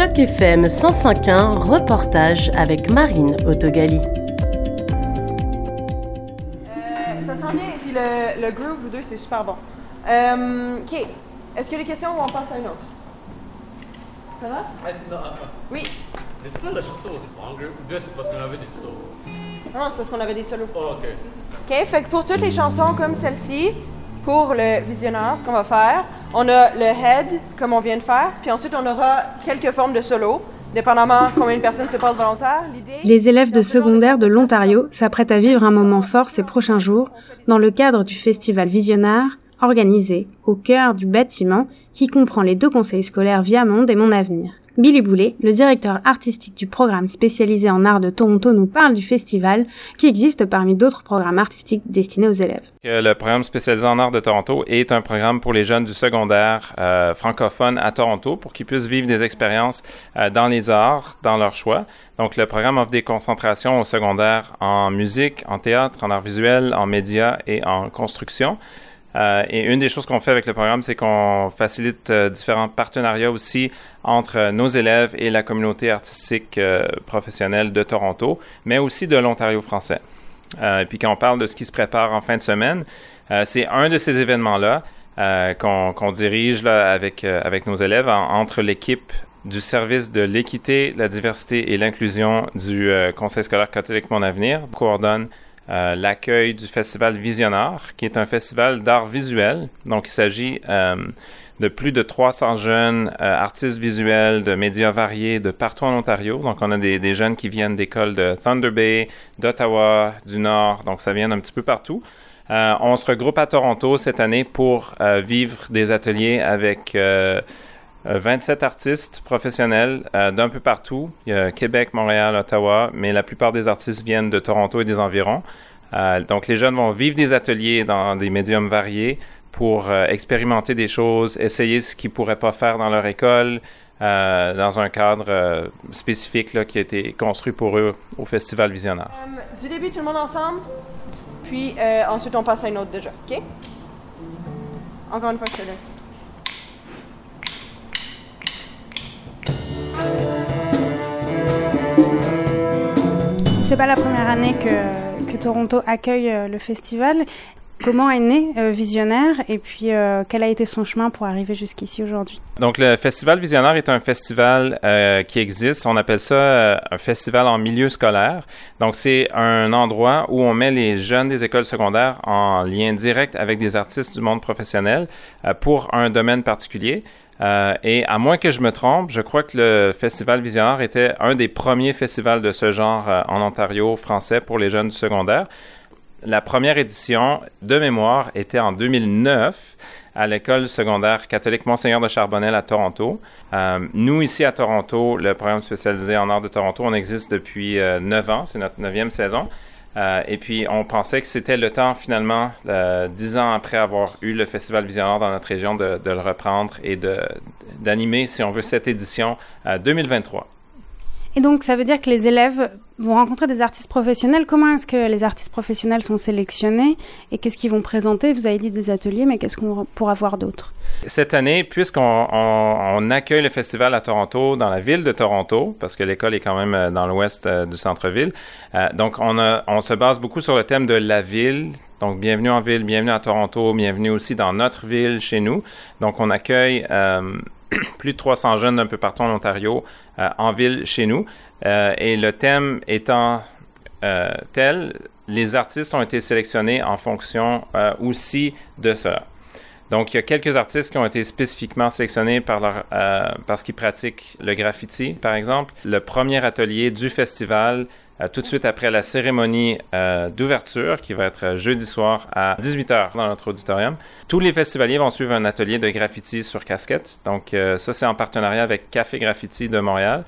Choc FM 105.1, reportage avec Marine Autogali. Euh, ça sent bien, et puis le, le groove, vous deux, c'est super bon. Euh, ok, est-ce que les questions ou on passe à une autre? Ça va? non, Oui. Est-ce que la chanson c'est longer ou bien c'est parce qu'on avait des solos? Non, c'est parce qu'on avait des solos. Oh, ok. OK, fait que pour toutes les chansons comme celle-ci, pour le visionneur, ce qu'on va faire, on a le head, comme on vient de faire, puis ensuite on aura quelques formes de solo, dépendamment combien de personnes se portent volontaires. Les élèves de secondaire de l'Ontario s'apprêtent à vivre un moment fort ces prochains jours dans le cadre du festival Visionnaire, organisé au cœur du bâtiment qui comprend les deux conseils scolaires Viamonde et Mon Avenir. Billy Boulet, le directeur artistique du programme spécialisé en art de Toronto, nous parle du festival qui existe parmi d'autres programmes artistiques destinés aux élèves. Le programme spécialisé en art de Toronto est un programme pour les jeunes du secondaire euh, francophone à Toronto pour qu'ils puissent vivre des expériences euh, dans les arts, dans leur choix. Donc, le programme offre des concentrations au secondaire en musique, en théâtre, en art visuel, en médias et en construction. Euh, et une des choses qu'on fait avec le programme, c'est qu'on facilite euh, différents partenariats aussi entre euh, nos élèves et la communauté artistique professionnelle de Toronto, mais aussi de l'Ontario français. et puis quand on parle de ce qui se prépare en fin de semaine, c'est un de ces événements-là qu'on dirige avec nos élèves entre l'équipe du service de l'équité, la diversité et l'inclusion du Conseil scolaire catholique Mon Avenir, coordonne euh, l'accueil du festival Visionnaire, qui est un festival d'art visuel. Donc, il s'agit euh, de plus de 300 jeunes euh, artistes visuels de médias variés de partout en Ontario. Donc, on a des, des jeunes qui viennent d'écoles de Thunder Bay, d'Ottawa, du Nord. Donc, ça vient d'un petit peu partout. on se regroupe à Toronto cette année pour vivre des ateliers avec 27 euh, artistes professionnels euh, d'un peu partout. Il y a Québec, Montréal, Ottawa, mais la plupart des artistes viennent de Toronto et des environs. Euh, donc les jeunes vont vivre des ateliers dans des médiums variés pour expérimenter des choses, essayer ce qu'ils pourraient pas faire dans leur école, dans un cadre spécifique qui a été construit pour eux au Festival Visionnaire. du début, tout le monde ensemble, puis ensuite on passe à une autre déjà, OK? Encore une fois, je te laisse. C'est pas la première année que, Toronto accueille euh, le festival. Comment est né euh, Visionnaire et puis euh, quel a été son chemin pour arriver jusqu'ici aujourd'hui? Donc le Festival Visionnaire est un festival qui existe. On appelle ça un festival en milieu scolaire. Donc c'est un endroit où on met les jeunes des écoles secondaires en lien direct avec des artistes du monde professionnel pour un domaine particulier. Euh, et à moins que je me trompe, je crois que le Festival Visionnaire était un des premiers festivals de ce genre euh, en Ontario français pour les jeunes du secondaire. La première édition de mémoire était en 2009 à l'école secondaire catholique Monseigneur de Charbonnel à Toronto. Euh, nous, ici à Toronto, le programme spécialisé en art de Toronto, on existe depuis neuf ans, c'est notre neuvième saison. Euh, et puis, on pensait que c'était le temps, finalement, euh, dix ans après avoir eu le Festival Visionnaire dans notre région, de, de le reprendre et d'animer, si on veut, cette édition 2023. Euh, et donc, ça veut dire que les élèves vont rencontrer des artistes professionnels. Comment est-ce que les artistes professionnels sont sélectionnés et qu'est-ce qu'ils vont présenter? Vous avez dit des ateliers, mais qu'est-ce qu'on pourra voir d'autre Cette année, puisqu'on on, accueille le festival à Toronto, dans la ville de Toronto, parce que l'école est quand même euh, dans l'ouest euh, du centre-ville, euh, donc on se base beaucoup sur le thème de la ville, donc, bienvenue en ville, bienvenue à Toronto, bienvenue aussi dans notre ville, chez nous. Donc, on accueille plus de 300 jeunes d'un peu partout en Ontario euh, en ville chez nous. Euh, et le thème étant euh, tel, les artistes ont été sélectionnés en fonction aussi de cela. Donc, il y a quelques artistes qui ont été spécifiquement sélectionnés par leur, parce qu'ils pratiquent le graffiti, par exemple. Le premier atelier du festival euh, tout de suite après la cérémonie euh, d'ouverture qui va être euh, jeudi soir à 18h dans notre auditorium. Tous les festivaliers vont suivre un atelier de graffiti sur casquette. Donc ça, c'est en partenariat avec Café Graffiti de Montréal.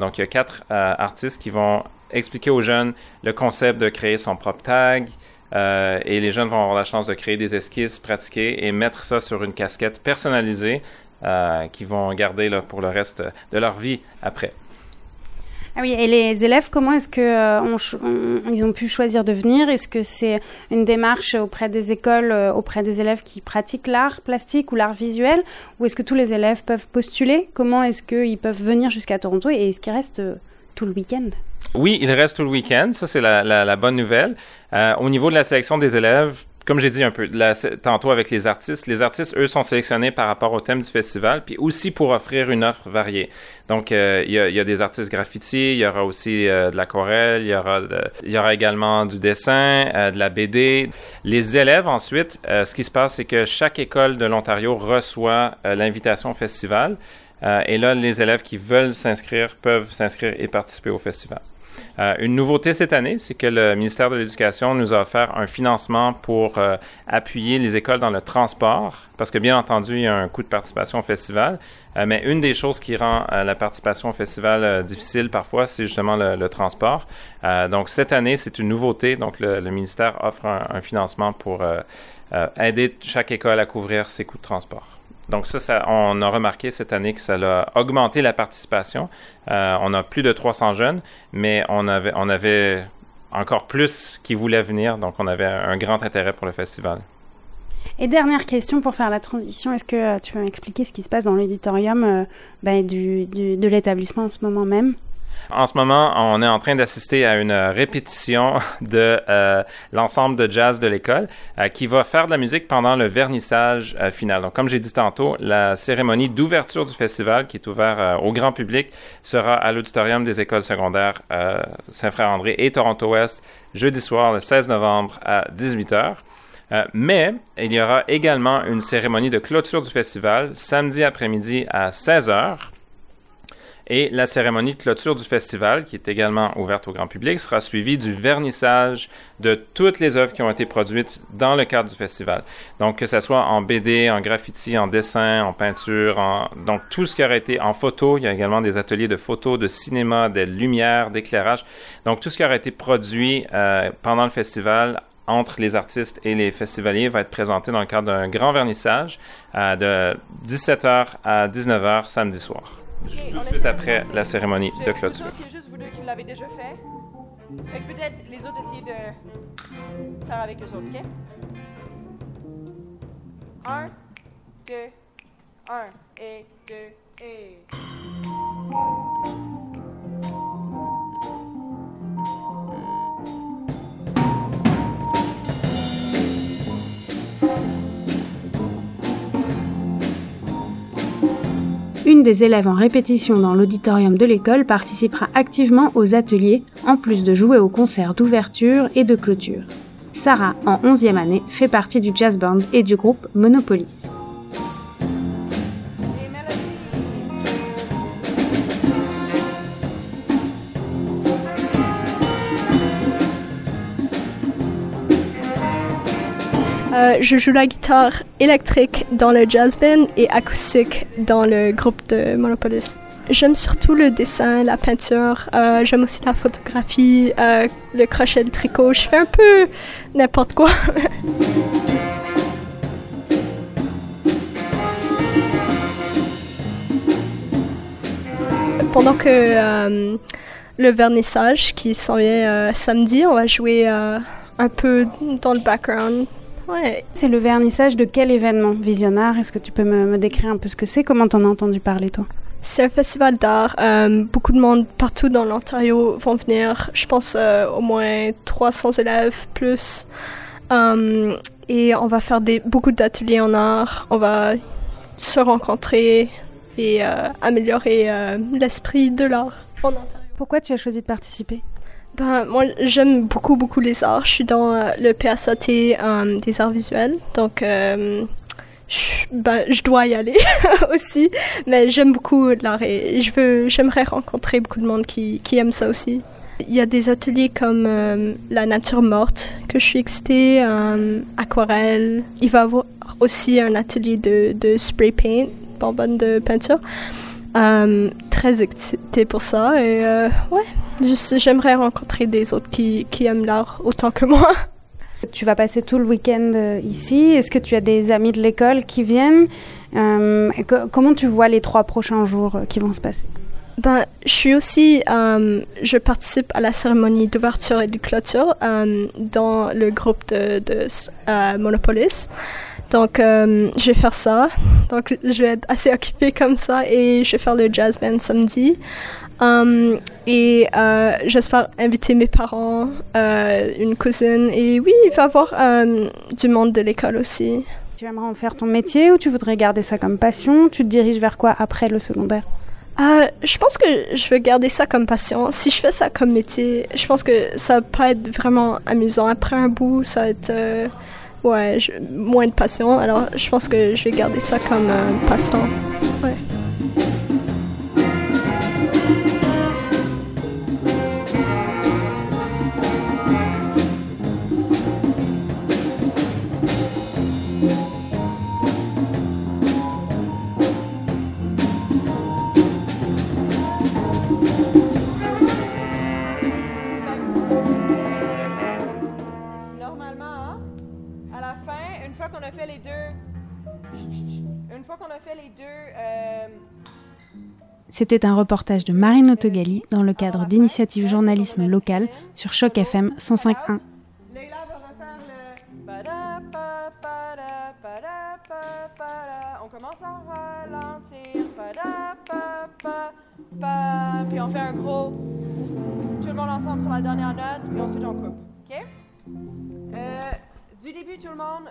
donc il y a quatre artistes qui vont expliquer aux jeunes le concept de créer son propre tag, et les jeunes vont avoir la chance de créer des esquisses, pratiquer et mettre ça sur une casquette personnalisée qu'ils vont garder pour le reste de leur vie après. Ah oui, et les élèves, comment est-ce que euh, ont pu choisir de venir? Est-ce que c'est une démarche auprès des écoles, euh, auprès des élèves qui pratiquent l'art plastique ou l'art visuel, ou est-ce que tous les élèves peuvent postuler? Comment est-ce qu'ils peuvent venir jusqu'à Toronto et est-ce qu'ils restent le week-end Oui, ils restent tout le week-end. Ça, c'est la, bonne nouvelle. au niveau de la sélection des élèves, comme j'ai dit un peu tantôt avec les artistes, les artistes, eux, sont sélectionnés par rapport au thème du festival, puis aussi pour offrir une offre variée. Donc, euh, il y, a, des artistes graffiti, il y aura aussi euh, de l'aquarelle, il y aura il y aura également du dessin, euh, de la BD. Les élèves, ensuite, ce qui se passe, c'est que chaque école de l'Ontario reçoit l'invitation au festival. Et là, les élèves qui veulent s'inscrire peuvent s'inscrire et participer au festival. Euh, une nouveauté cette année, c'est que le ministère de l'Éducation nous a offert un financement pour euh, appuyer les écoles dans le transport, parce que bien entendu, il y a un coût de participation au festival, euh, mais une des choses qui rend la participation au festival difficile parfois, c'est justement le, transport. donc cette année, c'est une nouveauté, donc le, ministère offre un financement pour aider chaque école à couvrir ses coûts de transport. Donc ça, on a remarqué cette année que ça a augmenté la participation. Euh, on a plus de 300 jeunes, mais on avait, encore plus qui voulaient venir, donc on avait un grand intérêt pour le festival. Et dernière question pour faire la transition, est-ce que tu peux m'expliquer ce qui se passe dans l'auditorium euh, ben, de l'établissement en ce moment même? En ce moment, on est en train d'assister à une répétition de euh, l'ensemble de jazz de l'école euh, qui va faire de la musique pendant le vernissage euh, final. Donc, comme j'ai dit tantôt, la cérémonie d'ouverture du festival, qui est ouvert au grand public, sera à l'auditorium des écoles secondaires Saint-Frère-André et Toronto-Ouest jeudi soir, le 16 novembre à 18h. mais il y aura également une cérémonie de clôture du festival samedi après-midi à 16h et la cérémonie de clôture du festival, qui est également ouverte au grand public, sera suivie du vernissage de toutes les œuvres qui ont été produites dans le cadre du festival. Donc, que ce soit en BD, en graffiti, en dessin, en peinture, en... donc tout ce qui aurait été en photo. Il y a également des ateliers de photo, de cinéma, de lumière, d'éclairage. Donc, tout ce qui aurait été produit euh, pendant le festival entre les artistes et les festivaliers va être présenté dans le cadre d'un grand vernissage euh, de 17h à 19h samedi soir tout de suite après la cérémonie de clôture. Il y a juste vous deux qui l'avez déjà fait. Fait que peut-être les autres essayent de faire avec les autres, ok? Un, deux, un, et deux, et. Une des élèves en répétition dans l'auditorium de l'école participera activement aux ateliers, en plus de jouer aux concerts d'ouverture et de clôture. Sarah, en 11e année, fait partie du jazz band et du groupe Monopolis. Euh, je joue la guitare électrique dans le jazz band et acoustique dans le groupe de Monopolis. J'aime surtout le dessin, la peinture. Euh, j'aime aussi la photographie, euh, le crochet, le tricot. Je fais un peu n'importe quoi. Pendant que le vernissage qui s'en vient samedi, on va jouer un peu dans le background Ouais. C'est le vernissage de quel événement visionnaire? Est-ce que tu peux me, décrire un peu ce que c'est? Comment t'en as entendu parler, toi? C'est un festival d'art. Euh, beaucoup de monde partout dans l'Ontario vont venir. Je pense euh, au moins 300 élèves plus. Euh, et on va faire des, beaucoup d'ateliers en art. On va se rencontrer et améliorer l'esprit de l'art en Ontario. Pourquoi tu as choisi de participer? Ben, moi, j'aime beaucoup, beaucoup les arts. Je suis dans euh, le PSAT euh, des arts visuels. Donc, euh, je, ben, je dois y aller aussi. Mais j'aime beaucoup l'art et je veux, j'aimerais rencontrer beaucoup de monde qui, qui aime ça aussi. Il y a des ateliers comme la nature morte que je suis excitée, aquarelle. Il va y avoir aussi un atelier de, de spray paint, bonbonne de peinture. Euh, très excitée pour ça et euh, ouais, j'aimerais rencontrer des autres qui, qui aiment l'art autant que moi. Tu vas passer tout le week-end euh, ici. Est-ce que tu as des amis de l'école qui viennent? Comment tu vois les trois prochains jours qui vont se passer? Ben, je suis aussi, je participe à la cérémonie d'ouverture et de clôture dans le groupe de, de Monopolis. Donc, euh, je vais faire ça. Donc, je vais être assez occupée comme ça et je vais faire le jazz band samedi. Um, et euh, j'espère inviter mes parents, euh, une cousine et oui, il va y avoir du monde de l'école aussi. Tu aimerais en faire ton métier ou tu voudrais garder ça comme passion? Tu te diriges vers quoi après le secondaire? Euh, je pense que je veux garder ça comme passion. Si je fais ça comme métier, je pense que ça va pas être vraiment amusant. Après un bout, ça va être euh, ouais, moins de passion. Alors, je pense que je vais garder ça comme euh, passe-temps. Ouais. C'était un reportage de Marine Autogali dans le cadre d'initiatives journalisme local sur Choc FM 105.1. Leila va refaire le ba-da-pa-pa-da-pa-da-pa-pa-da. On commence à ralentir. Puis on fait un gros. Tout le monde ensemble sur la dernière note, puis ensuite on coupe. OK? Euh, du début, tout le monde,